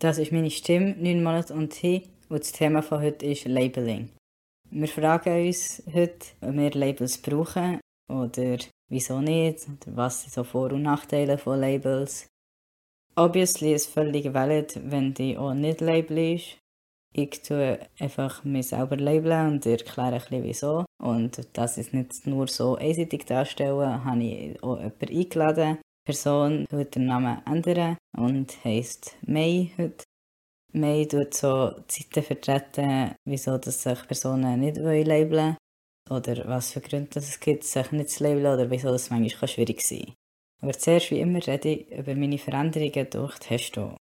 Das ist meine Stimme, neun Monate und T. Und das Thema von heute ist Labeling. Wir fragen uns heute, ob wir Labels brauchen oder wieso nicht, oder was sind so Vor- und Nachteile von Labels. Obviously ist es völlig valid, wenn die auch nicht labelst. Ich tue einfach mich selber labeln und erkläre ein bisschen wieso. Und das ist nicht nur so einseitig darstellen, habe ich auch jemanden eingeladen, Person wird den Namen ändern und heisst May heute. May tut so Zeiten vertreten, wieso dass sich Personen nicht labeln wollen oder was für Gründe es gibt, sich nicht zu labeln oder wieso das manchmal schwierig sein kann. Aber zuerst wie immer rede ich über meine Veränderungen durch Testo.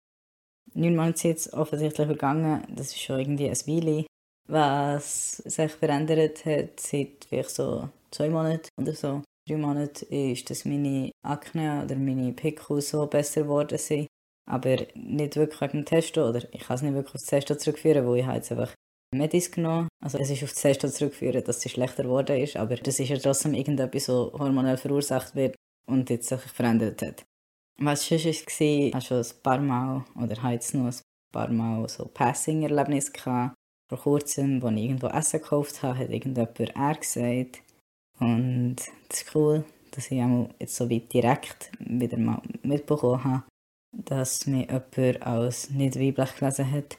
Neun Monate sind jetzt offensichtlich vergangen, das ist schon irgendwie ein Weile. Was sich verändert hat seit vielleicht so zwei Monaten oder so, drei Monaten ist, dass meine Akne oder meine Pickel so besser geworden sind. Aber nicht wirklich wegen dem Testo, oder ich kann es nicht wirklich auf das Testo zurückführen, weil ich jetzt einfach Medis genommen. Also es ist auf das Testo zurückführen, dass sie schlechter geworden ist, aber das ist ja trotzdem irgendetwas, was hormonell verursacht wird und jetzt sich verändert hat. Was sonst war, ich hatte schon ein paar Mal, oder habe jetzt ein paar Mal so Passing-Erlebnisse. Vor kurzem, als ich irgendwo Essen gekauft habe, hat irgendjemand er gesagt, und das ist cool, dass ich jetzt so weit direkt wieder mal mitbekommen habe, dass mir jemand als nicht weiblich gelesen hat.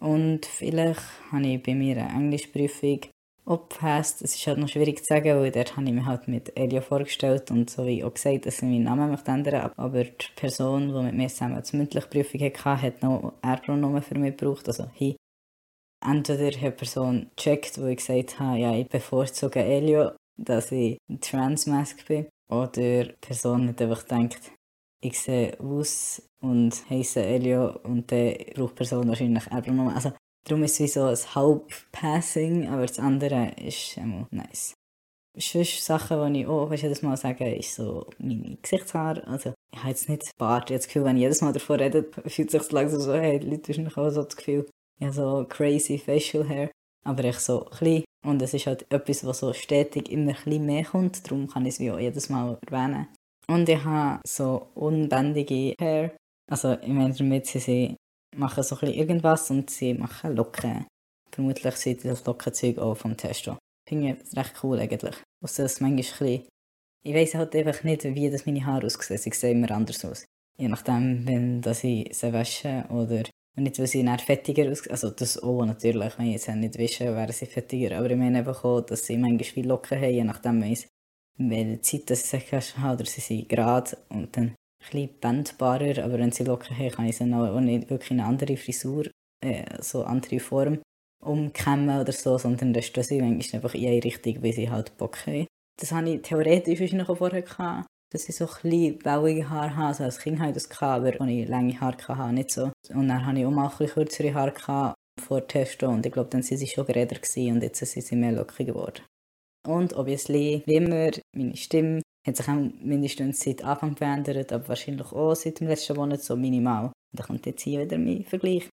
Und vielleicht habe ich bei mir eine Englischprüfung abgepasst. Es ist halt noch schwierig zu sagen, weil dort habe ich mich halt mit Elio vorgestellt und so wie auch gesagt, dass ich meinen Namen möchte ändern Aber die Person, die mit mir zusammen die mündliche Prüfung hatte, hat noch R-Pronomen für mich gebraucht, also he. Entweder hat die Person gecheckt, wo ich gesagt habe, ja, ich bevorzuge Elio dass ich Transmask bin. Oder die Person hat einfach gedacht, ich sehe aus und heiße Elio und dann braucht die Person wahrscheinlich Pronomen. Also darum ist es wie so ein Halbpassing, aber das andere ist immer nice. Sonst Sachen, die ich auch jedes Mal sage, ist so meine Gesichtshaare. Also ich habe jetzt nicht Bart. Ich habe das Gefühl, wenn ich jedes Mal davon rede, fühlt sich langsam so, hey, die Leute haben auch so das Gefühl, ich habe so crazy facial hair. Aber ich so klein und es ist halt etwas, was so stetig immer ein mehr kommt, darum kann ich es wie auch jedes Mal erwähnen. Und ich habe so unbändige Hair. Also ich meine damit, sie, sie machen so ein irgendwas und sie machen Locken. Vermutlich sind das Lockenzeug auch vom Testo. Finde ich recht cool eigentlich. Außer das manchmal ein. Ich weiss halt einfach nicht, wie das meine Haare aussehen. Sie sehen immer anders aus. Je nachdem, wenn dass ich sie wasche oder und nicht, weil sie dann fettiger aussehen. Also das auch natürlich, wenn ich jetzt nicht wische, wären sie fettiger. Aber ich meine einfach auch, dass sie manchmal viel Locken haben, je nachdem, welche Zeit dass sie sich haben oder sie sind gerade und dann ein bändbarer. Aber wenn sie Locken haben, kann ich sie auch nicht wirklich eine andere Frisur, äh, so andere Form umkämmen oder so, sondern das ist sie manchmal einfach in eine Richtung, wie sie halt Bock haben. Das habe ich theoretisch auch vorher gehabt dass ich so ein bisschen wellige Haare habe. Also als Kind hatte ich das, aber als ich lange Haare hatte, nicht so. Und dann hatte ich auch mal ein kürzere Haare vor Testo und ich glaube, dann waren sie schon geräder und jetzt sind sie mehr lockig geworden. Und obviously, wie immer, meine Stimme hat sich auch mindestens seit Anfang verändert, aber wahrscheinlich auch seit dem letzten Monat so minimal. Und dann kommt jetzt hier wieder mein Vergleich.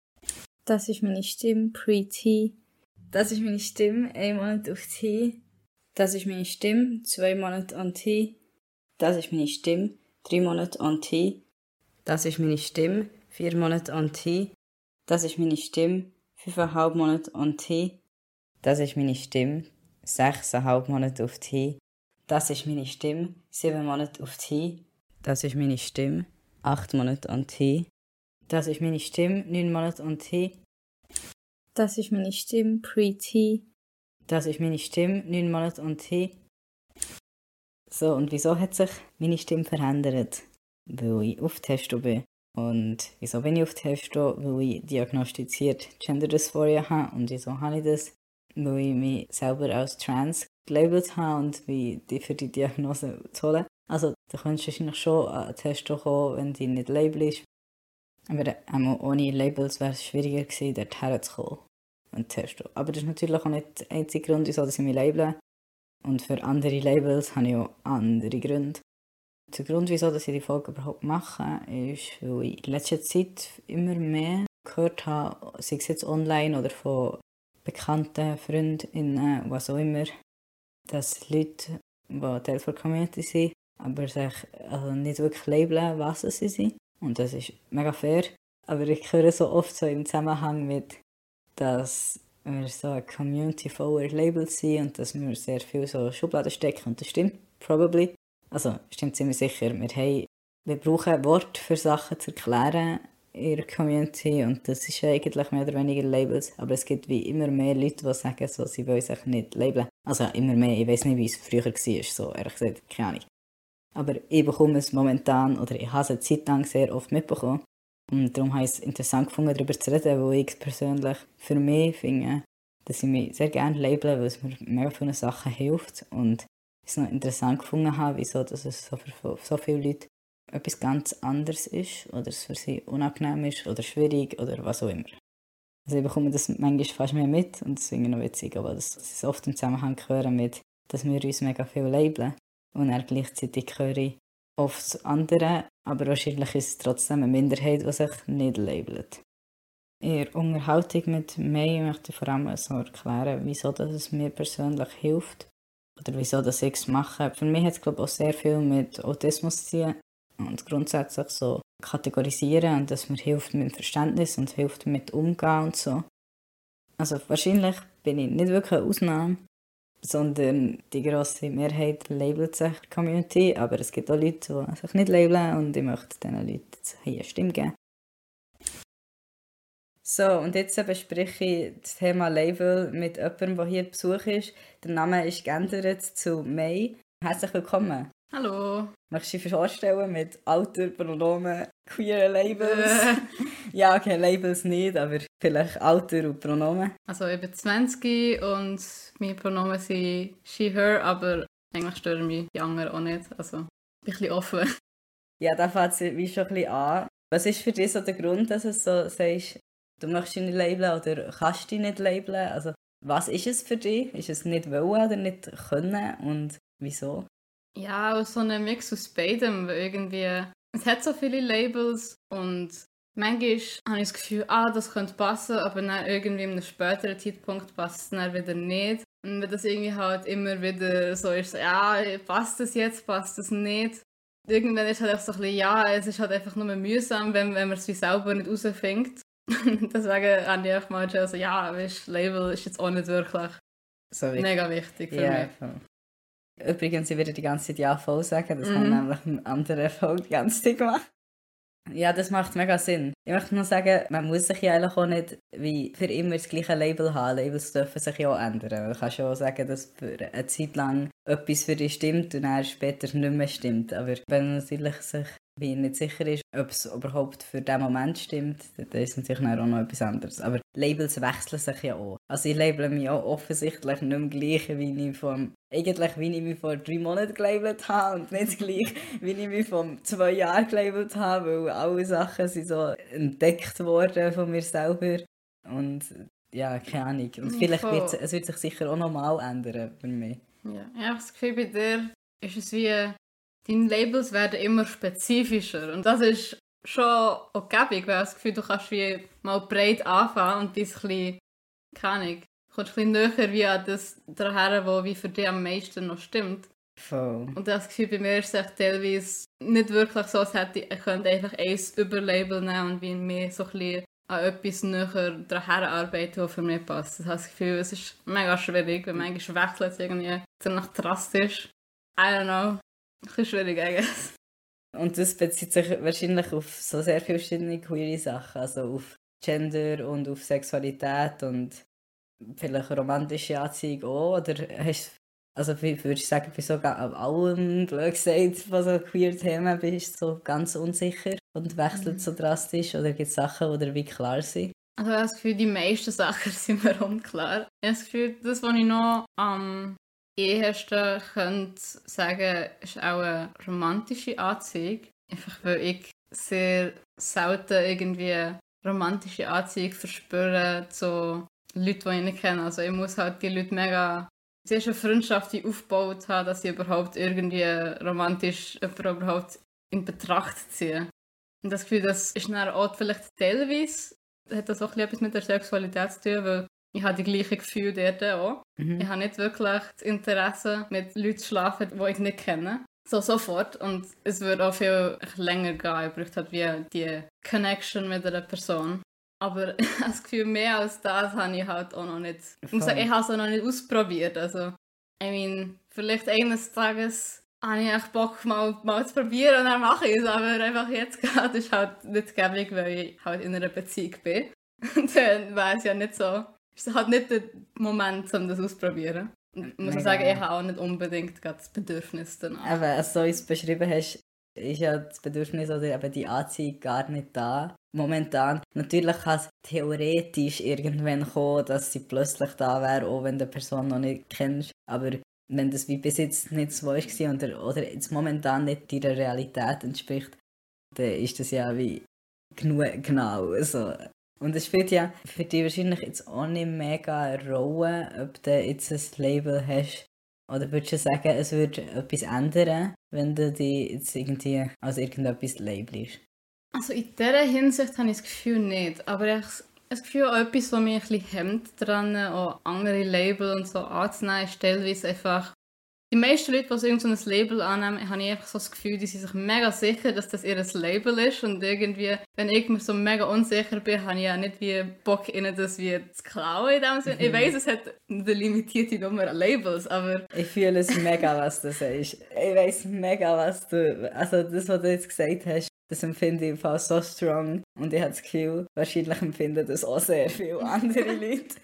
Das ist meine Stimme pre-T. Das ist meine Stimme, ein Monat auf T. Das ist meine Stimme, zwei Monate an T. Das ist meine Stimme. Drei Monate on T. Das ist meine Stimme. Vier Monate on T. Das ist meine Stimme. Fünfeinhalb Monate on T. Das ist meine Stimme. Sechseinhalb Monate auf T. Das ist meine Stimme. Sieben Monate auf T. Das ist meine Stimme. Acht Monate on T. Das ist meine Stimme. Neun Monate on T. Das ist meine Stimme pre-T. Das ist meine Stimme. Neun Monate on T. So, und wieso hat sich meine Stimme verändert? Weil ich auf Testo bin. Und wieso bin ich auf Testo? Weil ich diagnostiziert Gender Dysphoria habe. Und wieso habe ich das? Weil ich mich selber als trans gelabelt habe und wie die für die Diagnose zu holen. Also, da könntest du wahrscheinlich schon an Testo kommen, wenn du nicht labelst. Aber einmal ohne Labels wäre es schwieriger gewesen, dort herzukommen. Und Testo. Aber das ist natürlich auch nicht der einzige Grund, wieso ich mich label. Und für andere Labels habe ich auch andere Gründe. Der Grund, wieso ich die Folge überhaupt mache, ist, weil ich in letzter Zeit immer mehr gehört habe, sei es jetzt online oder von bekannten Freundinnen, was auch immer, dass Leute, die Teil der Community sind, aber sich also nicht wirklich labeln, was sie sind. Und das ist mega fair. Aber ich höre so oft so im Zusammenhang mit, dass wir so eine Community voller Labels sind und dass wir sehr viel so Schubladen stecken. Und das stimmt, probably. Also, stimmt ziemlich sicher. Wir, haben, wir brauchen Worte für Sachen zu erklären in der Community und das ist eigentlich mehr oder weniger Labels. Aber es gibt wie immer mehr Leute, die sagen, so, sie wollen sich nicht labeln. Also immer mehr, ich weiß nicht, wie es früher war, so ehrlich gesagt, keine Ahnung. Aber ich bekomme es momentan, oder ich habe es eine Zeit lang sehr oft mitbekommen. Und darum habe ich es interessant gefunden, darüber zu reden, wo ich persönlich für mich finde, dass ich mich sehr gerne label, weil es mir mega viele Sachen hilft. Und ich es noch interessant gefunden habe, wieso dass es so für so viele Leute etwas ganz anderes ist oder es für sie unangenehm ist oder schwierig oder was auch immer. Also ich bekomme das manchmal fast mehr mit und das finde ich noch witzig, aber das, ist oft im Zusammenhang hören mit, dass wir uns mega viel labeln und er gleichzeitig höre ich oft andere, aber wahrscheinlich ist es trotzdem eine Minderheit, die sich nicht labelt. In der Unterhaltung mit May möchte ich vor allem so erklären, wieso das es mir persönlich hilft oder wieso das ich es mache. Für mich hat es glaube ich, auch sehr viel mit Autismus zu tun und grundsätzlich so kategorisieren und das mir hilft mit Verständnis und hilft mit Umgehen und so. Also wahrscheinlich bin ich nicht wirklich eine Ausnahme, sondern die grosse Mehrheit labelt sich Community, aber es gibt auch Leute, die sich nicht labeln und ich möchte diesen Leuten hier eine Stimme geben. So, und jetzt bespreche ich das Thema Label mit jemandem, der hier Besuch ist. Der Name ist geändert zu May. Herzlich willkommen. Hallo. Möchtest du dich vorstellen mit Alter, Pronomen, queer Labels? Ja, okay, Labels nicht, aber vielleicht Alter und Pronomen. Also ich bin 20 und meine Pronomen sind she, her, aber eigentlich stören mich die anderen auch nicht. Also ein bisschen offen. Ja, da fängt es wie schon ein bisschen an. Was ist für dich so der Grund, dass du so sagst, du möchtest dich nicht labeln oder kannst dich nicht labeln? Also was ist es für dich? Ist es nicht wollen oder nicht können und wieso? Ja, so ein Mix aus beidem, weil irgendwie, es hat so viele Labels und manchmal habe ich das Gefühl, ah, das könnte passen, aber dann irgendwie in einem späteren Zeitpunkt passt es dann wieder nicht. Und wenn das irgendwie halt immer wieder so ist, ja, passt das jetzt, passt das nicht. Irgendwann ist halt einfach so ein bisschen, ja, es ist halt einfach nur mühsam, wenn, wenn man es wie selber nicht rausfindet. Deswegen habe ich auch mal so, ja, weißt, Label ist jetzt auch nicht wirklich so mega wichtig für yeah, mich. Übrigens, ich werde die ganze Zeit Ja voll sagen, das mhm. haben nämlich ein anderer Folge die ganze Zeit gemacht. Ja, das macht mega Sinn. Ich möchte nur sagen, man muss sich ja eigentlich auch nicht wie für immer das gleiche Label haben. Labels dürfen sich ja auch ändern. Man kann schon sagen, dass für eine Zeit lang etwas für dich stimmt und dann später nicht mehr stimmt. Aber wenn man natürlich sich wie nicht sicher ist, ob es überhaupt für den Moment stimmt, dann ist natürlich auch noch etwas anderes. Aber Labels wechseln sich ja auch. Also ich label mich auch offensichtlich nicht mehr gleich, wie ich vom, eigentlich wie ich mich vor drei Monaten gelabelt habe und nicht gleich, wie ich mich vor zwei Jahren gelabelt habe, weil alle Sachen sind so entdeckt worden von mir selber und ja, keine Ahnung. Und vielleicht wird es, wird sich sicher auch nochmal ändern bei mir. Ja, ich habe das Gefühl, bei dir ist es wie deine Labels werden immer spezifischer. Und das ist schon okay, weil ich das Gefühl, du kannst wie mal breit anfangen und bist ein bisschen, keine Ahnung, kommst ein bisschen näher wie an das daher, wie für dich am meisten noch stimmt. Voll. Und das Gefühl bei mir ist es teilweise nicht wirklich so, als hätte ich, ich könnte einfach ein Überlabel nehmen und wie mir so ein bisschen an etwas näher daher arbeiten, was für mich passt. Ich habe das Gefühl, es ist mega schwierig, weil manchmal wechselt es irgendwie ziemlich drastisch. I don't know. Ein schwierig, I Und das bezieht sich wahrscheinlich auf so sehr viele verschiedene queere Sachen, also auf Gender und auf Sexualität und vielleicht romantische Anziehung auch, oder hast also würdest du sagen, bei so allem, blöd gesagt, von so queer Themen bist du so ganz unsicher und wechselt mhm. so drastisch oder gibt es Sachen, die dir wie klar sind? Also ich habe das Gefühl, die meisten Sachen sind mir unklar. Ich habe das Gefühl, das, was ich noch am ehesten könnte sagen, ist auch eine romantische Anziehung. Einfach weil ich sehr selten irgendwie romantische Anziehung verspüre zu Leuten, die ich nicht kenne. Also ich muss halt die Leute mega zuerst eine Freundschaft aufgebaut haben, dass sie überhaupt irgendwie romantisch überhaupt in Betracht ziehen. Und das Gefühl, das ist dann auch vielleicht teilweise, hat das auch etwas mit der Sexualität zu tun, weil ich habe die gleichen Gefühle dort auch. Mhm. Ich habe nicht wirklich das Interesse, mit Leuten zu schlafen, die ich nicht kenne. so sofort und es würde auch viel länger gehen. Ich bräuchte halt wie die Connection mit einer Person. Aber das Gefühl, mehr als das habe ich halt auch noch nicht. Ich muss sagen, ich habe es auch noch nicht ausprobiert. Also, I mean, vielleicht eines Tages habe ich echt Bock, mal, mal zu probieren und dann mache ich es. Aber einfach jetzt gerade ist halt nicht gäbig, weil ich halt in einer Beziehung bin. Und dann wäre es ja nicht so. Es ist halt nicht der Moment, um das auszuprobieren. Ich muss Mega. sagen, ich habe auch nicht unbedingt das Bedürfnis danach. Aber als du es beschrieben hast, ist ja das Bedürfnis oder eben die Anziehung gar nicht da. Momentan. Natürlich kann es theoretisch irgendwann kommen, dass sie plötzlich da wäre, auch wenn du die Person noch nicht kennst. Aber wenn das wie bis jetzt nicht so war oder, oder jetzt momentan nicht deiner Realität entspricht, dann ist das ja wie genug genau. Also, und es spielt ja für dich wahrscheinlich jetzt auch nicht mega Rolle, ob du jetzt ein Label hast. Oder würdest du sagen, es würde etwas ändern, wenn du dich jetzt irgendwie als irgendetwas labelst? Also in dieser Hinsicht habe ich das Gefühl nicht. Aber ich habe das Gefühl, auch etwas, was mich ein bisschen hemmt daran, auch andere Label und so anzunehmen, ist teilweise einfach die meisten Leute, die so irgendein Label annehmen, habe ich einfach so das Gefühl, die sind sich mega sicher, dass das ihr Label ist und irgendwie, wenn ich mir so mega unsicher bin, habe ich ja nicht wie Bock, ihnen das wie zu klauen in dem Sinne. Ich weiß, es hat eine limitierte Nummer an Labels, aber... Ich fühle es mega, was du sagst. Ich weiß mega, was du... Also das, was du jetzt gesagt hast, das empfinde ich fast so strong und ich habe das Gefühl, wahrscheinlich empfinden das auch sehr viele andere Leute.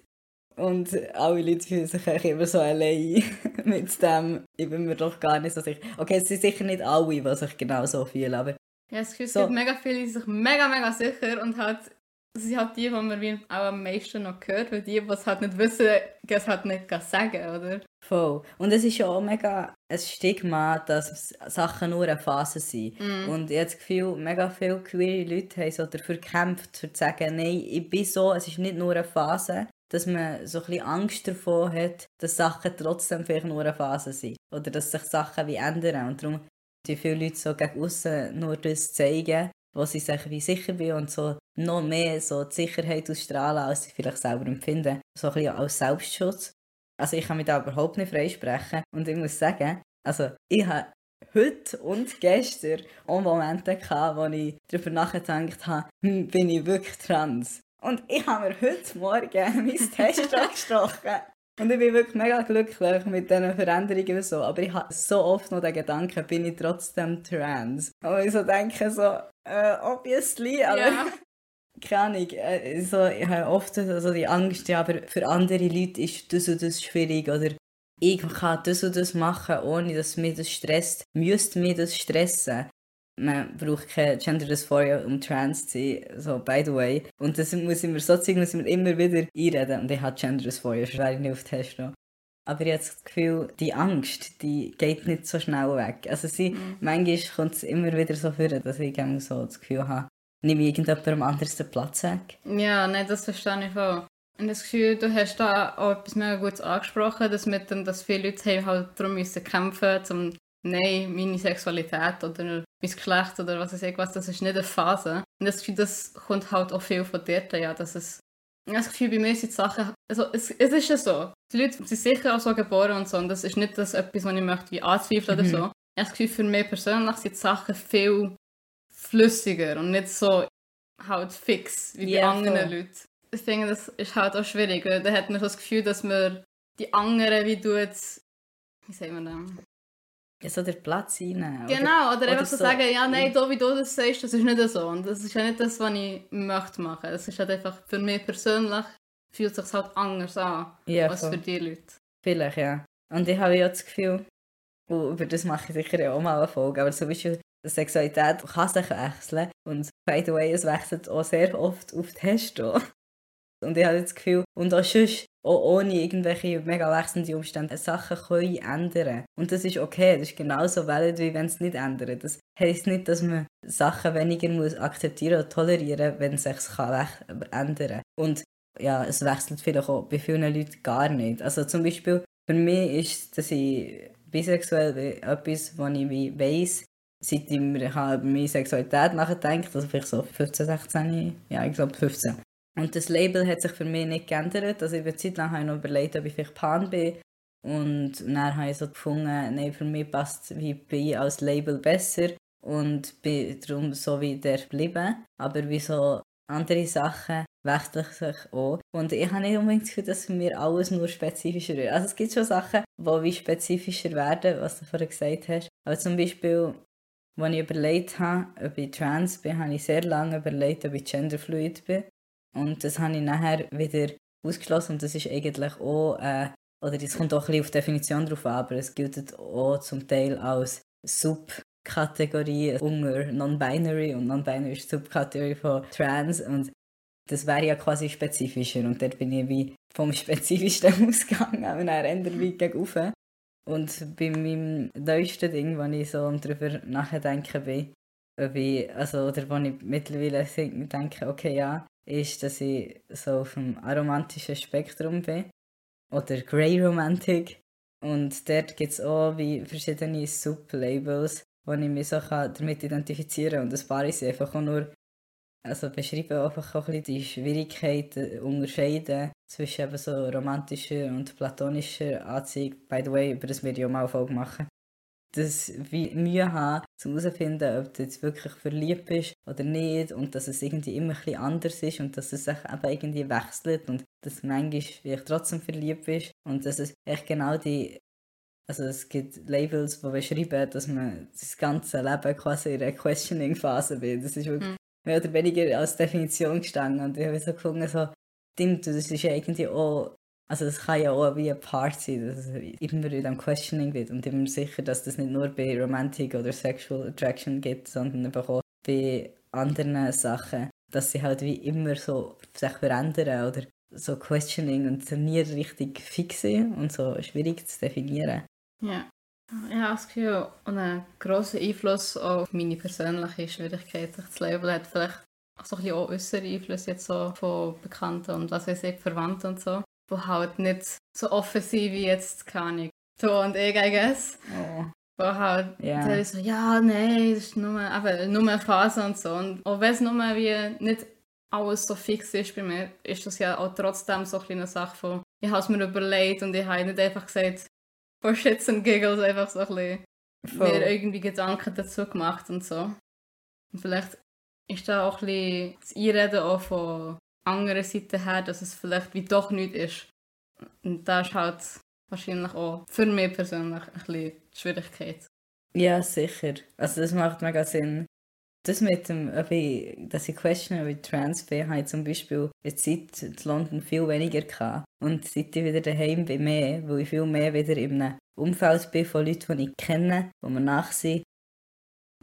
Und alle Leute fühlen sich immer so allein mit dem. Ich bin mir doch gar nicht so sicher. Okay, es sind sicher nicht alle, die sich genau so fühlen, aber... Ja, es gibt so. mega viele, die sich mega, mega sicher und halt... Das sind halt die, die man wie auch am meisten noch hört, weil die, die es halt nicht wissen, es halt nicht sagen, oder? Voll. Und es ist ja auch mega ein Stigma, dass Sachen nur eine Phase sind. Mm. Und ich habe das Gefühl, mega viele queere Leute haben so dafür gekämpft, zu sagen, nein, ich bin so, es ist nicht nur eine Phase, dass man so ein bisschen Angst davor hat, dass Sachen trotzdem vielleicht nur eine Phase sind. Oder dass sich Sachen wie ändern. Und darum die viele Leute so gegen außen nur das zeigen, wo sie sich wie sicher sind und so noch mehr so die Sicherheit ausstrahlen, als sie vielleicht selber empfinden. So ein bisschen als Selbstschutz. Also ich kann mich da überhaupt nicht freisprechen. Und ich muss sagen, also ich habe heute und gestern auch Momente gehabt, wo ich darüber nachgedacht habe, hm, bin ich wirklich trans? Und ich habe mir heute Morgen mein Test gestochen. Und ich bin wirklich mega glücklich mit diesen Veränderungen und so. Aber ich habe so oft noch den Gedanken, bin ich trotzdem trans? Und ich so denke so, äh, obviously, aber... Ja. Keine Ahnung, äh, so, ich habe oft so die Angst, ja, aber für andere Leute ist das und das schwierig oder ich kann das und das machen, ohne dass mich das stresst. Müsste mich das stressen? Man braucht keine Gender Dysphoria, um trans zu sein, so by the way. Und das muss ich mir so zeigen, muss ich mir immer wieder einreden. Und ich habe Gender Dysphoria, ich nicht auf Testo. Aber ich habe das Gefühl, die Angst, die geht nicht so schnell weg. Also sie, mhm. manchmal kommt es immer wieder so vor, dass ich so das Gefühl habe, nehme irgendjemandem anderes den Platz weg. Ja, nein, das verstehe ich auch. Und das Gefühl, du hast da auch etwas mega Gutes angesprochen, dass, mit dem, dass viele Leute halt darum müssen kämpfen müssen, nein, meine Sexualität oder mein Geschlecht oder was weiß ich was, das ist nicht eine Phase. Und das Gefühl, das kommt halt auch viel von dir, ja, dass es das Gefühl, bei mir sind die Sachen, also es, es ist ja so, die Leute sind sicher auch so geboren und so und das ist nicht das etwas, was ich möchte wie anzweifeln mhm. oder so. Ich habe das Gefühl, für mich persönlich sind die Sachen viel flüssiger und nicht so halt fix wie yeah, bei anderen so. Leuten. Ich finde, das ist halt auch schwierig, weil da hat man so das Gefühl, dass man die anderen, wie du jetzt, wie sagen wir das? Ja, so der Platz rein. Genau, oder, oder einfach so sagen, ja, nein, so wie du das sagst, das ist nicht so. Und das ist ja nicht das, was ich möchte machen. Es ist halt einfach, für mich persönlich fühlt es sich halt anders an, ja, als für die Leute. Vielleicht, ja. Und ich habe ja das Gefühl, und über das mache ich sicher auch mal eine Folge, aber zum Beispiel, die Sexualität kann sich wechseln. Und by the way, es wechselt auch sehr oft auf Testo. Und ich habe das Gefühl, und auch sonst, auch ohne irgendwelche mega wechselnde Umstände, Sachen können ändern. Und das ist okay, das ist genauso valid, wie wenn es nicht ändert. Das heisst nicht, dass man Sachen weniger muss akzeptieren oder tolerieren wenn es sich kann ändern. Und ja, es wechselt vielleicht auch bei vielen Leuten gar nicht. Also zum Beispiel, für mich ist, dass ich bisexuell bin, etwas, was ich weiss, seit ich über meine Sexualität nachdenke, also vielleicht so 15, 16, ja, ich glaube 15. Und das Label hat sich für mich nicht geändert. Also über Zeit lang habe ich noch überlegt, ob ich vielleicht Pan bin. Und dann habe ich so gefunden, nein, für mich passt wie als Label besser und bin darum so wie der geblieben. Aber wie so andere Sachen wechseln sich auch. Und ich habe nicht unbedingt das Gefühl, dass mir alles nur spezifischer wird. Also es gibt schon Sachen, die wie spezifischer werden, was du vorhin gesagt hast. Aber zum Beispiel, als ich überlegt habe, ob ich trans bin, habe ich sehr lange überlegt, ob ich genderfluid bin. Und das habe ich nachher wieder ausgeschlossen und das ist eigentlich auch, äh, oder das kommt auch ein bisschen auf Definition drauf an, aber es gilt auch zum Teil als Subkategorie unter Non-Binary und Non-Binary ist Subkategorie von Trans und das wäre ja quasi spezifischer und dort bin ich wie vom Spezifischsten ausgegangen und dann ändere ich gegen Und bei meinem neuesten Ding, wo ich so darüber nachdenken bin, ich, also, oder wo ich mittlerweile denke, okay, ja, ist, dass ich so auf dem aromantischen Spektrum bin. Oder Grey Romantic. Und dort gibt es auch wie verschiedene Sublabels, wo ich mich so damit identifizieren kann. Und ein paar sind einfach auch nur also beschreiben einfach auch ein bisschen die Schwierigkeiten, unterscheiden zwischen eben so romantischer und platonischer Anziehung. By the way, über das ja mal Folge machen. Dass wir Mühe haben, um herauszufinden, ob du jetzt wirklich verliebt bist oder nicht und dass es irgendwie immer ein bisschen anders ist und dass es sich eben irgendwie wechselt und dass manchmal vielleicht trotzdem verliebt bist und dass es echt genau die also es gibt Labels, die beschreiben, dass man das ganze Leben quasi in einer Questioning-Phase bin. Das ist wirklich mhm mehr oder weniger als Definition gestanden. Und ich habe so gefunden, so, stimmt, das ist ja irgendwie auch, also das kann ja auch wie ein Part sein, dass es immer in diesem Questioning wird und immer sicher, dass das nicht nur bei Romantic oder Sexual Attraction gibt, sondern auch bei anderen Sachen, dass sie halt wie immer so sich verändern oder so Questioning und nie richtig fix sind und so schwierig zu definieren. Ja. Ich habe das Gefühl, einen grossen Einfluss auf meine persönliche Schwierigkeit, sich zu leben, hat vielleicht so ein bisschen auch äußere Einflüsse jetzt so von Bekannten und was weiß ich, Verwandten und so, die halt nicht so offen sind wie jetzt, keine Ahnung, du und ich, I guess. Oh. Wo halt yeah. so, ja, nein, das ist nur, eben, nur eine Phase und so. Und auch wenn es nur wie nicht alles so fix ist bei mir, ist das ja auch trotzdem so eine Sache von, ich habe es mir überlegt und ich habe nicht einfach gesagt, for Shits and Giggles einfach so ein bisschen mir irgendwie Gedanken dazu gemacht und so. Und vielleicht ist da auch ein bisschen das Einreden auch von anderen Seiten her, dass es vielleicht wie doch nichts ist. Und da ist halt wahrscheinlich auch für mich persönlich ein bisschen die Schwierigkeit. Ja, sicher. Also das macht mega Sinn. Das mit dem, ich, dass ich question, ob trans bin, habe ich zum Beispiel in Zeit in London viel weniger gehabt. Und seit ich wieder daheim bin, mehr, weil ich viel mehr wieder in einem Umfeld bin von Leuten, die ich kenne, die mir nachsehen.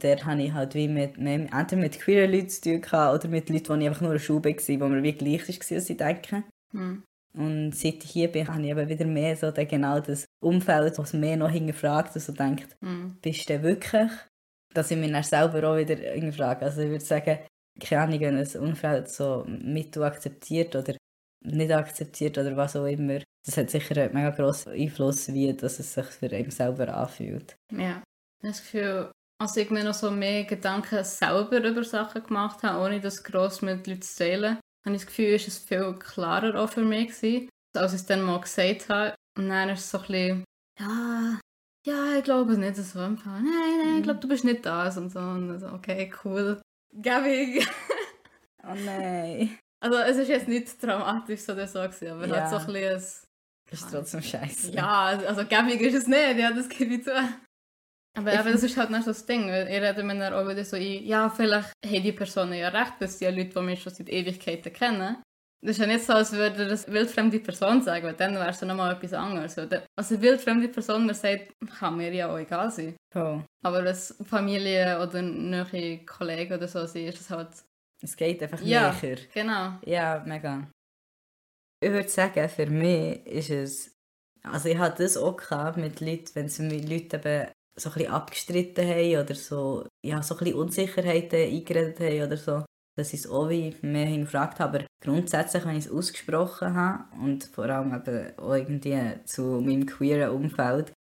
Der habe ich halt wie mit, entweder mit queeren Leuten zu tun gehabt, oder mit Leuten, die ich einfach nur eine Schule war, die mir wie gleich war, als ich denke. Hm. Und seit ich hier bin, habe ich eben wieder mehr so genau das Umfeld, was mehr noch hinterfragt und so denkt, hm. bist du wirklich dass ich mich dann selber auch wieder frage. Also ich würde sagen, keine Ahnung, wenn ein Umfeld so mit akzeptiert oder nicht akzeptiert oder was auch immer, das hat sicher einen mega grossen Einfluss, wie dass es sich für einen selber anfühlt. Ja, das Gefühl, als ich mir noch so mehr Gedanken selber über Sachen gemacht habe, ohne das gross mit Leuten zu teilen, habe ich das Gefühl, ist es viel klarer auch für mich gewesen, als ich es dann mal gesagt habe. Und dann ist es so ein bisschen, ja, ja, ich glaube es nicht so. Nein, nein, ich glaube, du bist nicht das und so. Und so, okay, cool. Gabig. oh nein. Also es ist jetzt nicht traumatisch oder so, gewesen, aber ja. hat so ein bisschen... Das ist trotzdem scheiße. Ja, also gabig ist es nicht, ja, das gebe ich zu. Aber, aber das ist halt nicht so das Ding, weil ich rede mir dann auch wieder so ein, ja, vielleicht haben die Personen ja recht, dass die Leute, die mich schon seit Ewigkeiten kennen. Das ist ja nicht so, als würde das wildfremde Person sagen, weil dann wäre es ja nochmal etwas anderes. Also eine wildfremde Person mir sagt, kann mir ja auch egal sein. Oh. Aber wenn Familie oder neue Kollegen oder so sind, ist es halt... Es geht einfach ja, näher. genau. Ja, mega. Ich würde sagen, für mich ist es... Also ich hatte das auch gehabt mit Leuten, wenn sie mit Leuten eben so ein bisschen abgestritten haben oder so, ja, so ein Unsicherheiten eingeredet haben oder so dass ich es auch wie mehr hinterfragt habe. Aber grundsätzlich, wenn ich es ausgesprochen habe und vor allem eben auch irgendwie zu meinem queeren Umfeld,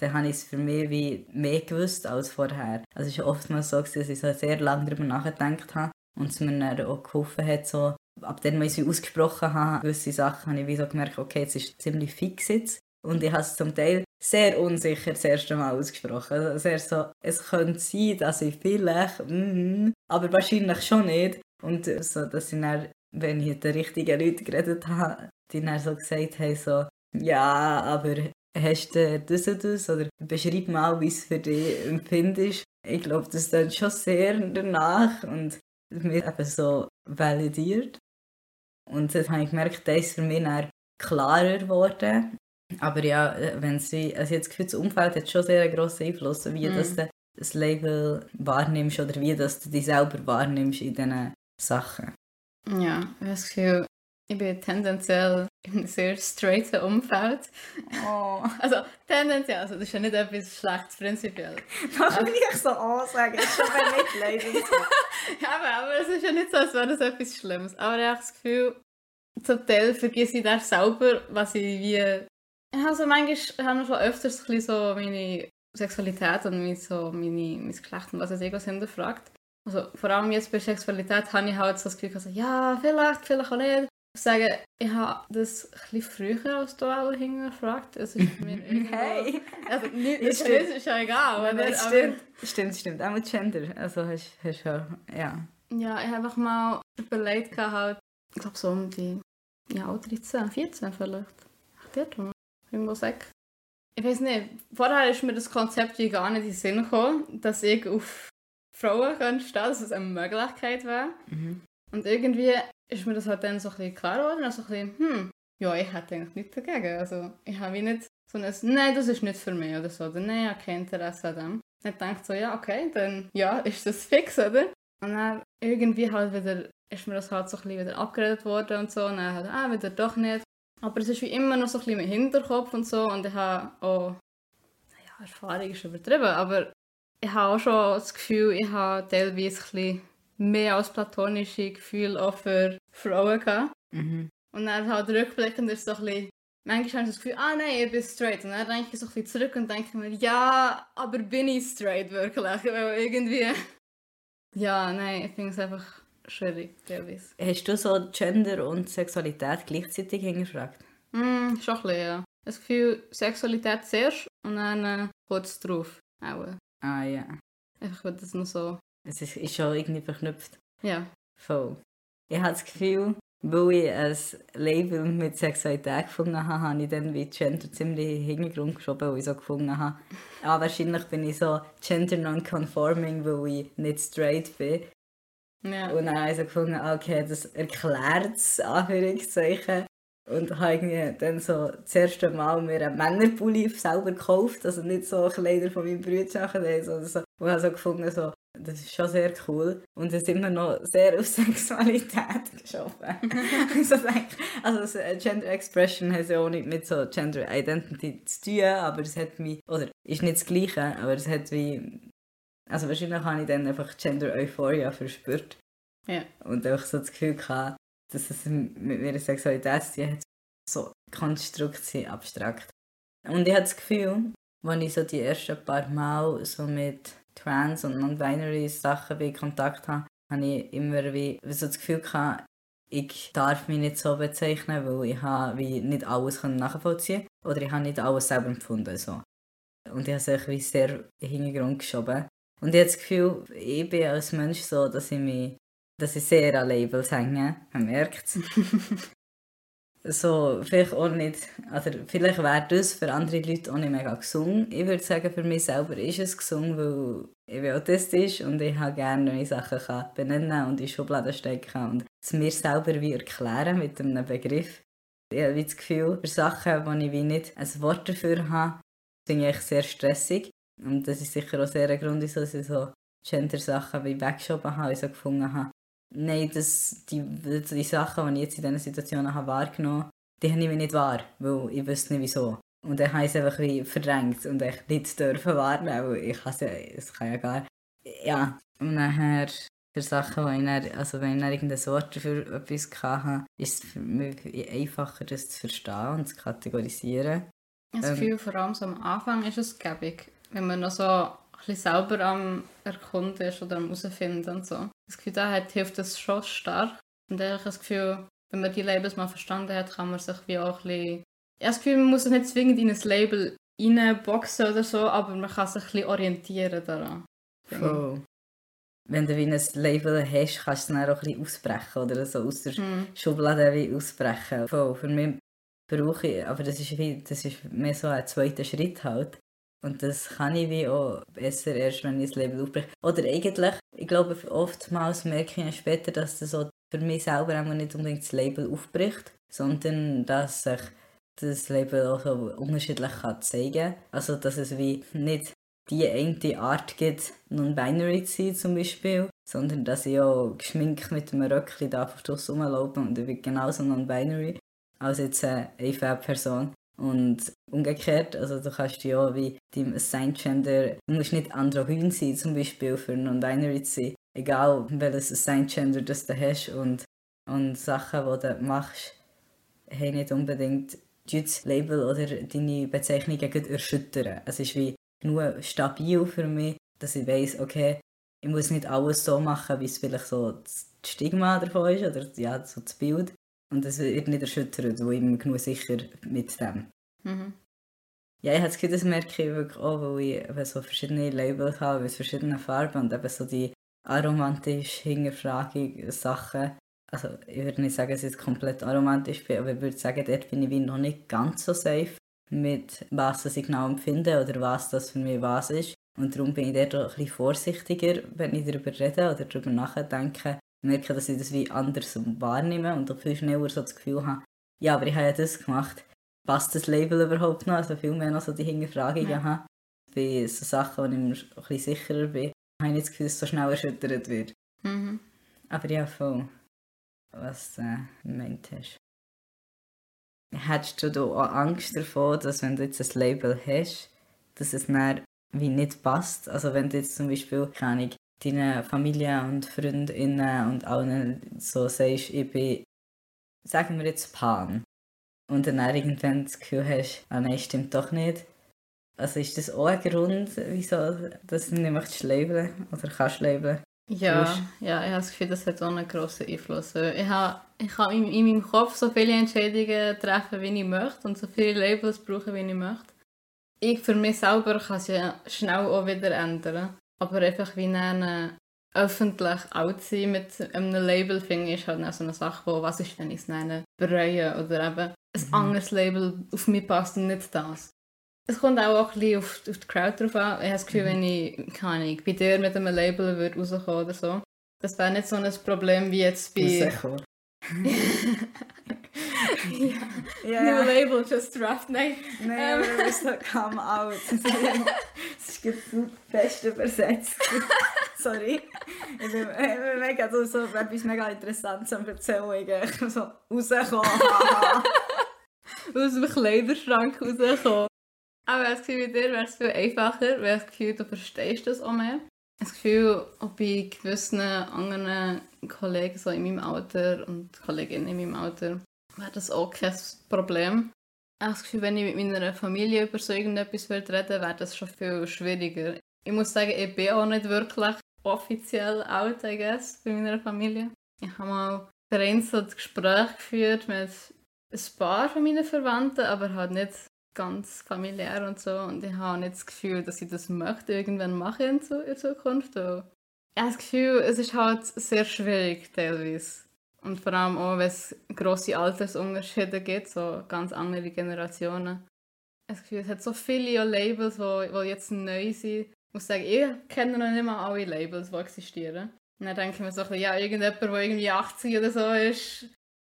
dann habe ich es für mich wie mehr gewusst als vorher. Also es war oftmals so, dass ich so sehr lange darüber nachgedacht habe und es mir dann auch geholfen hat, so, ab dem, ich es ausgesprochen habe, gewisse Sachen, habe ich wie so gemerkt, okay, jetzt ist es ziemlich fix jetzt. Und ich habe es zum Teil sehr unsicher das erste Mal ausgesprochen. Also sehr so, es könnte sein, dass ich vielleicht, mm, aber wahrscheinlich schon nicht. Und so, dass ich dann, wenn ich mit den richtigen Leuten geredet habe, die dann so gesagt haben, so, ja, aber hast du das und das? Oder beschreib mal, wie es für dich empfindest. Ich glaube, das dann schon sehr danach und mir eben so validiert. Und das habe ich gemerkt, das ist für mich dann klarer geworden. Aber ja, wenn sie, also jetzt das Umfeld hat schon sehr einen grossen Einfluss, wie mm. dass du das Label wahrnimmst oder wie dass du dich selber wahrnimmst in diesen Sachen. Ja, ich habe das Gefühl, ich bin tendenziell in einem sehr straighten Umfeld. Oh. Also tendenziell, also das ist ja nicht etwas Schlechtes prinzipiell. Das kann ich so ansagen, das ist schon ein Mitleid. ja, aber, aber es ist ja nicht so, als wäre das etwas Schlimmes. Aber ich habe das Gefühl, zum Teil vergesse ich dann selber, was ich wie... Also manchmal habe ich schon öfters ein so meine Sexualität und mein, so meine, mein Geschlecht und was es Ego hinterfragt. Also vor allem jetzt bei Sexualität habe ich halt so das Gefühl, also, ja, vielleicht, vielleicht auch nicht. Ich sage, ich habe das etwas früher als du alle hingefragt. Es ist mir hey! Also, nicht, das stimmt, ist ja egal. Oder? Das stimmt, aber, stimmt, stimmt. Auch mit Gender. Also hast du ja, ja. Ja, ich habe einfach mal überlegt, halt, ich glaube so um die ja, 13, 14 vielleicht. Ach, dort mal. Irgendwo sechs. Ich weiß nicht, vorher ist mir das Konzept wie gar nicht in den Sinn gekommen, dass ich auf Frauen stehen kann, dass es eine Möglichkeit wäre. Mhm. Und irgendwie ist mir das halt dann so ein bisschen klar geworden, also ein bisschen, hm, ja, ich hätte eigentlich nichts dagegen. Also ich habe wie nicht so ein, nein, das ist nicht für mich oder so, oder nein, ich habe kein Interesse an dem. Ich denke so, ja, okay, dann ja, ist das fix, oder? Und dann irgendwie halt wieder, ist mir das halt so ein bisschen wieder abgeredet worden und so, und dann halt, ah, wieder doch nicht. Aber es ist wie immer noch so ein bisschen im Hinterkopf und so, und ich habe auch, naja, Erfahrung ist übertrieben, aber ich habe auch schon das Gefühl, ich habe teilweise ein bisschen mehr als platonische Gefühle auch für Frauen gehabt. Mhm. Und dann halt rückblickend ist so ein bisschen, manchmal habe ich das Gefühl, ah nein, ich bin straight. Und dann denke ich so ein bisschen zurück und denke mir, ja, aber bin ich straight wirklich? Weil irgendwie, ja, nein, ich finde es einfach schwierig, teilweise. Hast du so Gender und Sexualität gleichzeitig hingefragt? Mm, schon ein bisschen, ja. Das Gefühl, Sexualität zuerst und dann äh, kurz drauf. Auch. Ah ja. Einfach, weil das noch so es ist, ist schon irgendwie verknüpft. Ja. Voll. Ich habe das Gefühl, weil ich ein Label mit Sexualität gefunden habe, habe ich dann wie Gender ziemlich in den Hintergrund geschoben, weil ich so gefunden habe. Ah, wahrscheinlich bin ich so gender non-conforming, weil ich nicht straight bin. Ja. Und dann habe ich so gefunden, okay, das erklärt es, Anführungszeichen. Und habe dann so das erste Mal mir einen Männerpulli selber gekauft, also nicht so Kleider von meinem Bruder, sondern so. Und habe so gefunden, so, das ist schon sehr cool. Und es ist immer noch sehr auf Sexualität geschaffen. also, also äh, Gender Expression hat ja auch nicht mit so Gender Identity zu tun, aber es hat mich, oder ist nicht das Gleiche, aber es hat wie, also wahrscheinlich habe ich dann einfach Gender Euphoria verspürt. Ja. Und auch so das Gefühl gehabt, dass es mit meiner Sexualität zu hat, so Konstruktion abstrakt. Und ich habe das Gefühl, als ich so die ersten paar Mal so mit Trans- und Non-Binary Sachen in Kontakt habe, habe ich immer wie, so das Gefühl gehabt, ich darf mich nicht so bezeichnen, weil ich habe wie nicht alles nachvollziehen oder ich habe nicht alles selber empfunden. So. Und ich habe es wie sehr in den Hintergrund geschoben. Und ich habe das Gefühl, ich bin als Mensch so, dass ich mich dass ich sehr an Labels hänge, man merkt es. so, vielleicht auch nicht, also vielleicht wäre das für andere Leute auch nicht mega gesungen. Ich würde sagen, für mich selber ist es gesungen, weil ich bin autistisch und ich habe gerne neue Sachen kann benennen und in Schubladen stecken und es mir selber wie erklären mit einem Begriff. Ich habe das Gefühl, für Sachen, wo ich wie nicht ein Wort dafür habe, finde ich sehr stressig. Und das ist sicher auch sehr ein Grund, dass ich so Gender-Sachen wie weggeschoben habe, so gefunden habe, nein, das, die, die Sachen, die ich jetzt in diesen Situationen habe wahrgenommen habe, die habe ich mir nicht wahr, weil ich wüsste nicht wieso. Und dann habe ich es einfach wie verdrängt und ich nicht dürfen wahrnehmen, weil ich kann ja, es kann ja gar... Ja, und nachher für Sachen, wo ich dann, also wenn ich dann irgendein Wort für etwas hatte, ist es für mich einfacher, das zu verstehen und zu kategorisieren. Das ähm, Gefühl, vor allem so am Anfang ist es gäbig, wenn man noch so bisschen selber am Erkunden ist oder am herausfinden und so. Das Gefühl, da hat, hilft das schon stark. Und ich habe das Gefühl, wenn man die Labels mal verstanden hat, kann man sich wie auch ein bisschen Ich habe das Gefühl, man muss sich nicht zwingend in ein Label reinboxen oder so, aber man kann sich ein bisschen orientieren daran. Voll. Wenn du wie ein Label hast, kannst du es dann auch ein bisschen ausbrechen oder so aus der Mhm. Schublade wie ausbrechen. Voll. Für mich brauche ich, aber das ist, wie, das ist mehr so ein zweiter Schritt halt. Und das kann ich wie auch besser erst, wenn ich das Label aufbreche. Oder eigentlich, ich glaube, oftmals merke ich später, dass das so für mich selber auch nicht unbedingt das Label aufbricht, sondern dass sich das Label auch so unterschiedlich kann zeigen kann. Also, dass es wie nicht die eine Art gibt, non-binary zu sein zum Beispiel, sondern dass ich auch geschminkt mit einem Röckchen da auf Schluss rumlaufe und ich bin genauso non-binary als jetzt eine Person. Und umgekehrt, also du kannst ja wie deinem Assigned Gender, du musst nicht androgyn sein zum Beispiel für non-binary zu sein, egal welches Assigned Gender das du hast und, und Sachen, die du machst, haben nicht unbedingt das Label oder deine Bezeichnungen erschüttern. Es ist wie genug stabil für mich, dass ich weiss, okay, ich muss nicht alles so machen, wie es vielleicht so das Stigma davon ist oder ja, so das Bild. Und es wird nicht erschüttert, wo ich bin genug sicher mit dem. Mhm. Ja, ich habe das Gefühl, das merke ich auch, weil ich eben so verschiedene Labels habe mit verschiedenen Farben und eben so die aromantische Hinterfragung Sachen. Also ich würde nicht sagen, dass ich komplett aromantisch bin, aber ich würde sagen, dort bin ich wie noch nicht ganz so safe mit was das ich genau empfinde oder was das für mich was ist. Und darum bin ich dort auch ein bisschen vorsichtiger, wenn ich darüber rede oder darüber nachdenke. Ich merke, dass ich das wie anders wahrnehme und auch viel schneller so das Gefühl habe, ja, aber ich habe ja das gemacht. Passt das Label überhaupt noch? Also viel mehr noch so die Hinterfragungen Ja. habe. Bei so Sachen, wo ich mir ein bisschen sicherer bin, habe ich nicht das Gefühl, dass es so schnell erschüttert wird. Mhm. Aber ja, voll. Was du äh, gemeint hast. Hättest du da auch Angst davor, dass wenn du jetzt ein Label hast, dass es dann wie nicht passt? Also wenn du jetzt zum Beispiel, keine deinen Familie und Freundinnen und allen so sagst, ich bin, sagen wir jetzt Pan. Und dann irgendwann das Gefühl hast, ah nein, stimmt doch nicht. Also ist das auch ein Grund, wieso dass du nicht möchtest labeln oder kannst labeln? Ja, ja, ich habe das Gefühl, das hat auch einen grossen Einfluss. Weil Ich habe, ich kann in, in meinem Kopf so viele Entscheidungen treffen, wie ich möchte und so viele Labels brauchen, wie ich möchte. Ich für mich selber kann es ja schnell auch wieder ändern. Aber einfach wie dann öffentlich out sein mit einem Label, finde ich, ist halt auch so eine Sache, wo, was ist, wenn ich es dann bereue oder eben ein Mhm. anderes Label auf mich passt und nicht das. Es kommt auch ein bisschen auf, auf die Crowd drauf an. Ich habe das Gefühl, Mhm. wenn ich, keine Ahnung, bei dir mit einem Label würde rauskommen oder so, das wäre nicht so ein Problem wie jetzt bei... Rauskommen. ja. New Label, just draft, nein. Nein, du bist so come out. Das ist das Beste übersetzt. Sorry. Ich bin, ich bin mega so, so etwas mega Interessantes am Erzählen. Ich bin so rausgekommen. Aus dem Kleiderschrank rauskommen. Aber ich das Gefühl, bei dir wäre es viel einfacher, weil ich das Gefühl, du verstehst das auch mehr. Ich das Gefühl, auch bei gewissen anderen Kollegen so in meinem Alter und Kolleginnen in meinem Alter wäre das auch kein Problem. Ich habe das Gefühl, wenn ich mit meiner Familie über so irgendetwas reden würde, wäre das schon viel schwieriger. Ich muss sagen, ich bin auch nicht wirklich offiziell out, I guess, bei meiner Familie. Ich habe mal vereinzelt Gespräche geführt mit ein paar von meinen Verwandten, aber halt nicht ganz familiär und so. Und ich habe nicht das Gefühl, dass ich das möchte irgendwann machen in, in Zukunft. Ich habe das Gefühl, es ist halt sehr schwierig teilweise. Und vor allem auch, wenn es grosse Altersunterschiede gibt, so ganz andere Generationen. Ich das Gefühl, es hat so viele Labels, die, die jetzt neu sind. Ich muss sagen, ich kenne noch nicht mal alle Labels, die existieren. Und dann denke ich mir so, ein bisschen, ja, irgendjemand, der irgendwie 80 oder so ist,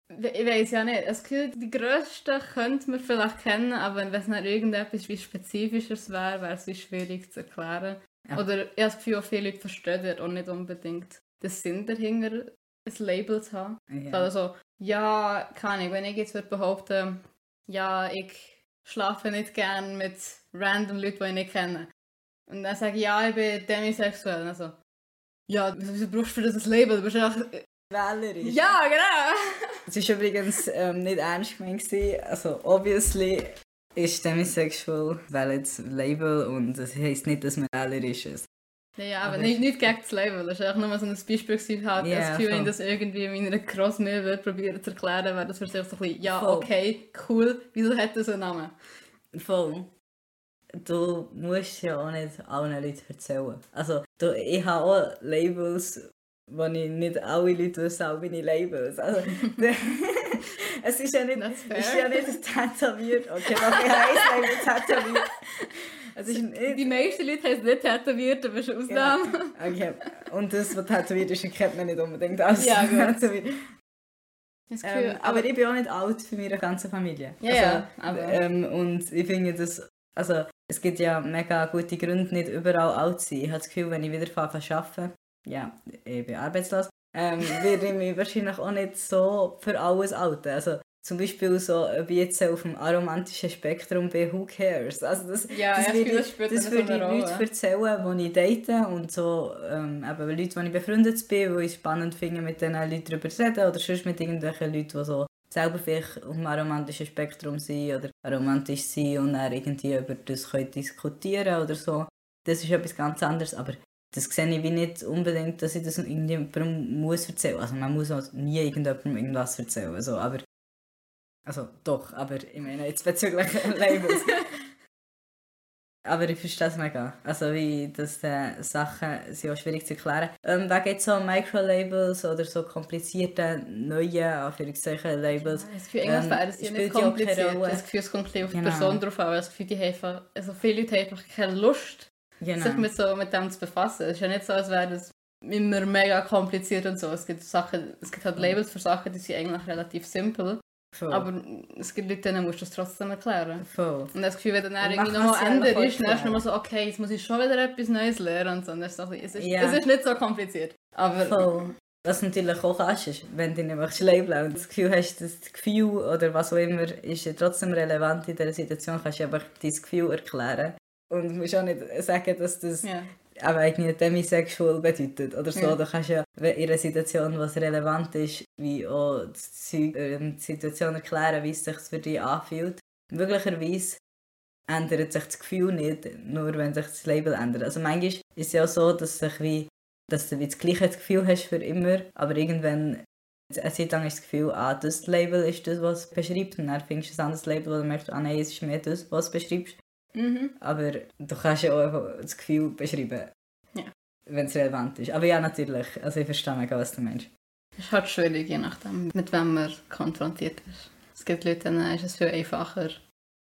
ich weiß ja nicht. Das Gefühl, die grössten könnte man vielleicht kennen, aber wenn es nicht irgendetwas wie Spezifisches wäre, wäre es wie schwierig zu erklären. Ja. Oder ich habe das Gefühl, auch viele Leute verstehen ja auch nicht unbedingt den Sinn dahinter, ein Label zu haben. Ja. Also, ja, keine Ahnung, wenn ich jetzt würde behaupten, ja, ich schlafe nicht gern mit random Leuten, die ich nicht kenne. Und dann sage ich, ja, ich bin demisexuell. Also, ja, wieso brauchst du für das ein Label? Du bist ja Wählerisch. Ja, genau! Es war übrigens ähm, nicht ernst gemeint. Also, obviously ist demisexual ein valides Label und das heisst nicht, dass man wählerisch ist. Ja, aber, Aber- nicht, nicht gegen das Label. Das war nur so ein Beispiel. Gewesen, halt, Ja, das Gefühl, wenn voll. ich das irgendwie in meiner Crossmail würde probieren zu erklären, wäre das für sich so ein bisschen, ja, Voll. okay, cool, wieso hat das einen Namen? Voll. Du musst ja auch nicht allen Leuten erzählen. Also, du, ich habe auch Labels, wo ich nicht alle Leute wissen, auch meine Labels. Also, es ist ja nicht, ist ja nicht tätowiert. Okay, doch, ich habe ein Label tätowiert. Ist nicht... Die meisten Leute haben es nicht tätowiert, aber eine Ausnahme. Okay. Und das, was tätowiert ist, kennt man nicht unbedingt als Ja, gut. Gefühl, Ähm, aber ich bin auch nicht alt für meine ganze Familie. Ja, ja, aber- Ähm, und ich finde das, also es gibt ja mega gute Gründe, nicht überall alt zu sein. Ich habe das Gefühl, wenn ich wieder anfange zu arbeiten, ja, ich bin arbeitslos, ähm, werde ich mich wahrscheinlich auch nicht so für alles outen. Also zum Beispiel so, ob ich jetzt auf dem aromantischen Spektrum bin, who cares? Also das, Ja, das würde ich, das das würde ich eine Leute Rolle. erzählen, die ich date und so, ähm, eben Leute, die ich befreundet bin, die ich spannend finde, mit diesen Leuten darüber zu reden oder sonst mit irgendwelchen Leuten, die so selber vielleicht auf dem aromantischen Spektrum sind oder aromantisch sind und dann irgendwie über das können diskutieren oder so. Das ist etwas ganz anderes, aber das sehe ich wie nicht unbedingt, dass ich das irgendjemandem muss erzählen. Also man muss auch nie irgendjemandem irgendwas erzählen, so, aber also doch, aber ich meine jetzt bezüglich Labels. Aber ich verstehe es mega. Also wie das äh, Sachen sind auch schwierig zu erklären. Ähm, wegen jetzt so Micro-Labels oder so komplizierte neue Anführungszeichen Labels. Das Gefühl, Ähm, wäre das ja nicht ja kompliziert. Das Gefühl, es kommt ein bisschen auf die Genau. Person drauf an. Das Gefühl, die haben also viele Leute haben einfach keine Lust, sich Genau. mit, so, mit dem zu befassen. Es ist ja nicht so, als wäre das immer mega kompliziert und so. Es gibt Sachen, es gibt halt Labels für Sachen, die sind eigentlich relativ simpel. Voll. Aber es gibt Leute, denen musst du es trotzdem erklären. Voll. Und das Gefühl, wenn dann Und irgendwie nochmal einfach ist, dann ist nochmal so, okay, jetzt muss ich schon wieder etwas Neues lernen und so. Ist es, ist, es ist nicht so kompliziert. Aber Voll. Was du natürlich auch kannst, ist, wenn du nicht labeln und das Gefühl hast, dass das Gefühl oder was auch immer ist ja trotzdem relevant in dieser Situation, kannst du einfach dein Gefühl erklären. Und du musst auch nicht sagen, dass das ja. Aber irgendwie demisexual bedeutet oder so. Ja. Du kannst ja in einer Situation, was relevant ist, wie auch ähm, die Situation erklären, wie es sich für dich anfühlt. Möglicherweise ändert sich das Gefühl nicht, nur wenn sich das Label ändert. Also manchmal ist es ja auch so, dass, sich wie, dass du wie das gleiche Gefühl hast für immer, aber irgendwann eine Zeit lang ist das Gefühl, ah, das Label ist das, was es beschreibt und dann findest du ein anderes Label und merkst, ah nein, es ist mehr das, was es beschreibst. Mhm. Aber du kannst ja auch das Gefühl beschreiben. Ja. Wenn es relevant ist. Aber ja, natürlich. Also ich verstehe mega, was du meinst. Es ist halt schwierig, je nachdem, mit wem man konfrontiert ist. Es gibt Leute, denen ist es viel einfacher.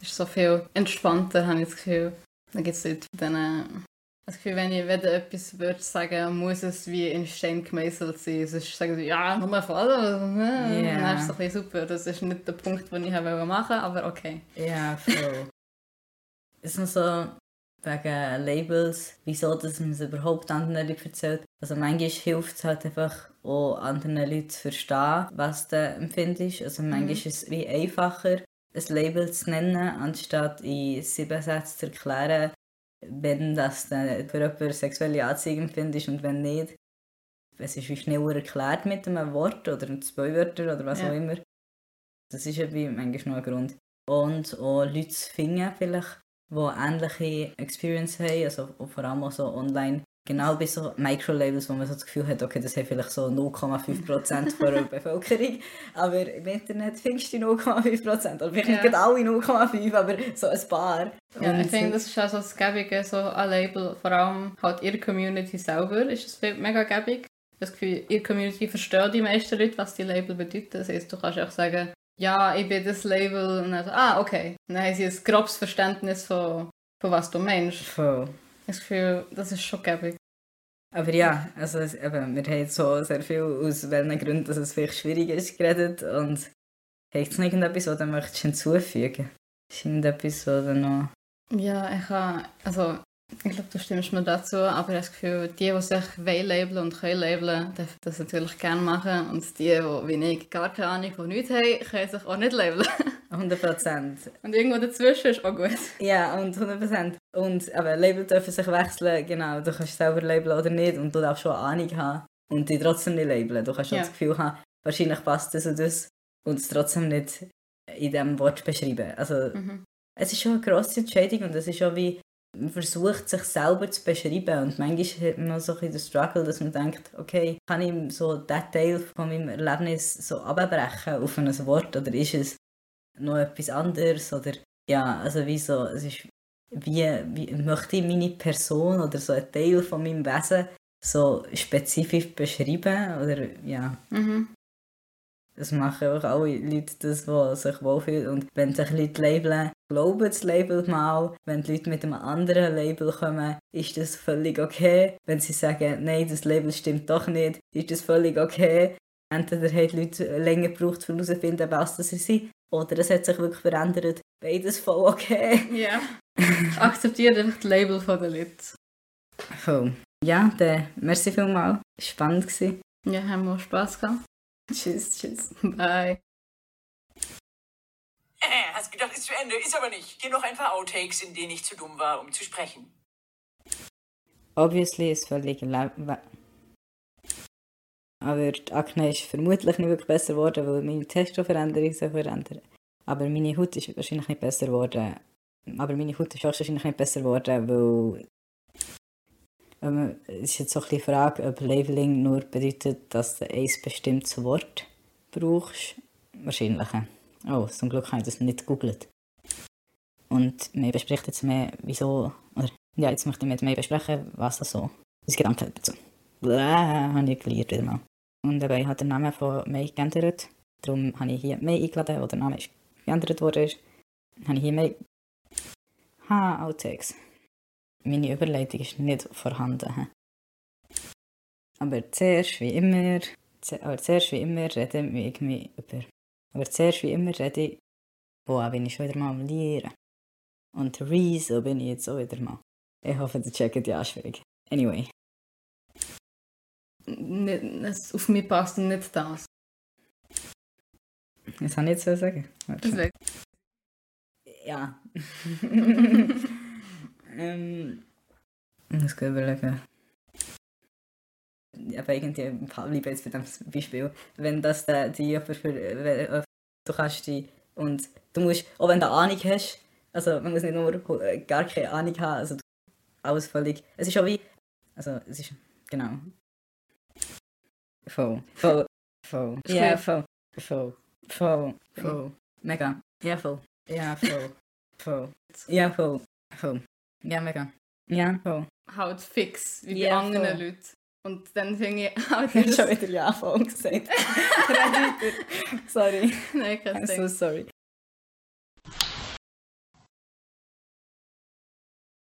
Es ist so viel entspannter, habe ich das Gefühl. Dann gibt es Leute, denen... Das Gefühl, wenn ich wieder etwas würde sagen, muss es wie in Stein gemeißelt sein. Sonst sagen sie, ja, nur mal voll. Yeah. Dann ist es ein bisschen super. Das ist nicht der Punkt, den ich machen wollte, aber okay. Ja, voll. Es ist noch so wegen Labels, wieso dass man es überhaupt anderen Leuten erzählt. Also manchmal hilft es halt einfach auch anderen Leuten zu verstehen, was du empfindest. Also manchmal ist es wie einfacher, ein Label zu nennen, anstatt in sieben Sätzen zu erklären, wenn das für jemanden sexuelle Anziehung empfindest und wenn nicht. Es ist wie schneller erklärt mit einem Wort oder mit zwei Wörtern oder was Ja. auch immer. Das ist wie manchmal noch ein Grund. Und auch Leute zu finden, vielleicht, die ähnliche Experience haben, also vor allem auch so online. Genau bei so Microlabels, wo man so das Gefühl hat, okay, das haben vielleicht so 0,5% von der Bevölkerung, aber im Internet findest du 0,5%, oder vielleicht nicht Ja. gerade alle 0,5%, aber so ein paar. Ja, Und ich finde, das ist auch so das Gäbige, so ein Label, vor allem halt ihre Community selber, ist es mega gäbig. Das Gefühl, ihre Community versteht die meisten Leute, was die Label bedeuten. Das heißt, du kannst auch sagen, ja, ich bin das Label, und dann so, ah, okay. Dann haben sie ein grobes Verständnis von, von was du meinst. Voll. Das Gefühl, das ist schon gäbig. Aber ja, also es, eben, wir haben so sehr viel aus welchen Gründen, dass es vielleicht schwierig ist, geredet. Und hast du noch irgendetwas, was du möchtest hinzufügen? Ist irgendetwas, was du noch... Ja, ich habe, also, ich glaube, du stimmst mir dazu, aber ich habe das Gefühl, die, die sich labeln und können labeln, dürfen das natürlich gerne machen. Und die, die wie ich gar keine Ahnung von nichts haben, können sich auch nicht labeln. 100 Prozent. Und irgendwo dazwischen ist auch gut. Ja, und 100 Prozent. Und aber Label dürfen sich wechseln, genau. Du kannst selber labeln oder nicht und du darfst schon Ahnung haben und die trotzdem nicht labeln. Du kannst schon Ja. das Gefühl haben, wahrscheinlich passt das und das und es trotzdem nicht in diesem Wort beschreiben. Also Mhm. es ist schon eine grosse Entscheidung und es ist schon wie, versucht, sich selber zu beschreiben. Und manchmal hat man so ein bisschen den Struggle, dass man denkt, okay, kann ich so diesen Teil von meinem Erlebnis so abbrechen auf ein Wort oder ist es noch etwas anderes? Oder ja, also wie so, es ist wie, wie möchte ich meine Person oder so einen Teil von meinem Wesen so spezifisch beschreiben oder ja. Mhm. Das machen auch alle Leute, das, die sich wohlfühlen. Und wenn sich Leute labeln, glauben das Label mal. Wenn die Leute mit einem anderen Label kommen, ist das völlig okay. Wenn sie sagen, nein, das Label stimmt doch nicht, ist das völlig okay. Entweder haben die Leute länger gebraucht, um herauszufinden, was das sie sind, oder es hat sich wirklich verändert. Beides voll okay. Ja. Akzeptiert einfach das Label von den Leuten. Voll. Ja, dann merci vielmals. Spannend gewesen. Ja, haben wir Spaß gehabt. Tschüss, tschüss. Bye. Äh, hast gedacht, ist zu Ende, ist aber nicht. Hier noch ein paar Outtakes, in denen ich zu dumm war, um zu sprechen. Obviously ist völlig we- Aber die Akne ist vermutlich nicht wirklich besser geworden, weil meine Testoveränderung sich verändert. Aber meine Haut ist wahrscheinlich nicht besser geworden. Aber meine Haut ist auch wahrscheinlich nicht besser geworden, weil ähm, es ist jetzt bisschen die Frage, ob Labeling nur bedeutet, dass du ein bestimmtes Wort brauchst. Wahrscheinlich. Oh, zum Glück habe ich das nicht gegoogelt. Und wir besprechen jetzt mehr, wieso, oder ja, jetzt möchte ich mit mehr besprechen, was das so, das Gedanke dazu. Bläh, habe ich gelernt wieder mal. Und dabei hat der Name von May geändert. Darum habe ich hier May eingeladen, wo der Name ist geändert ist. Habe ich hier May... Ha, Outtakes. Meine Überleitung ist nicht vorhanden. Aber zuerst, wie immer, aber zuerst, wie immer, rede ich mich über... Aber zuerst, wie immer, rede ich... Boah, bin ich schon wieder mal am Lieren. Und Reese bin ich jetzt auch wieder mal. Ich hoffe, ihr checkt die Anschwierung. Anyway. Nicht, es, auf mich passt nicht das. Jetzt habe ich jetzt so sagen. Ja. ähm, ich muss gerade überlegen. Aber irgendwie bleibe jetzt bei dem Beispiel. Wenn das der, die jemand für, wenn, äh, du kannst die und du musst, auch wenn du Ahnung hast, also man muss nicht nur äh, gar keine Ahnung haben, also alles völlig, es ist auch wie, also es ist, genau. Voll, voll, voll, ja, Schwer. voll, voll, voll, voll, mega, ja, voll, ja, voll, voll, ja, voll, voll, ja, mega, ja, voll. Halt fix, wie Ja, bei anderen voll. Leuten. Und dann finde ich halt Ich habe schon wieder ja voll gesagt. Sorry. Nein, kein I'm so Ding. sorry.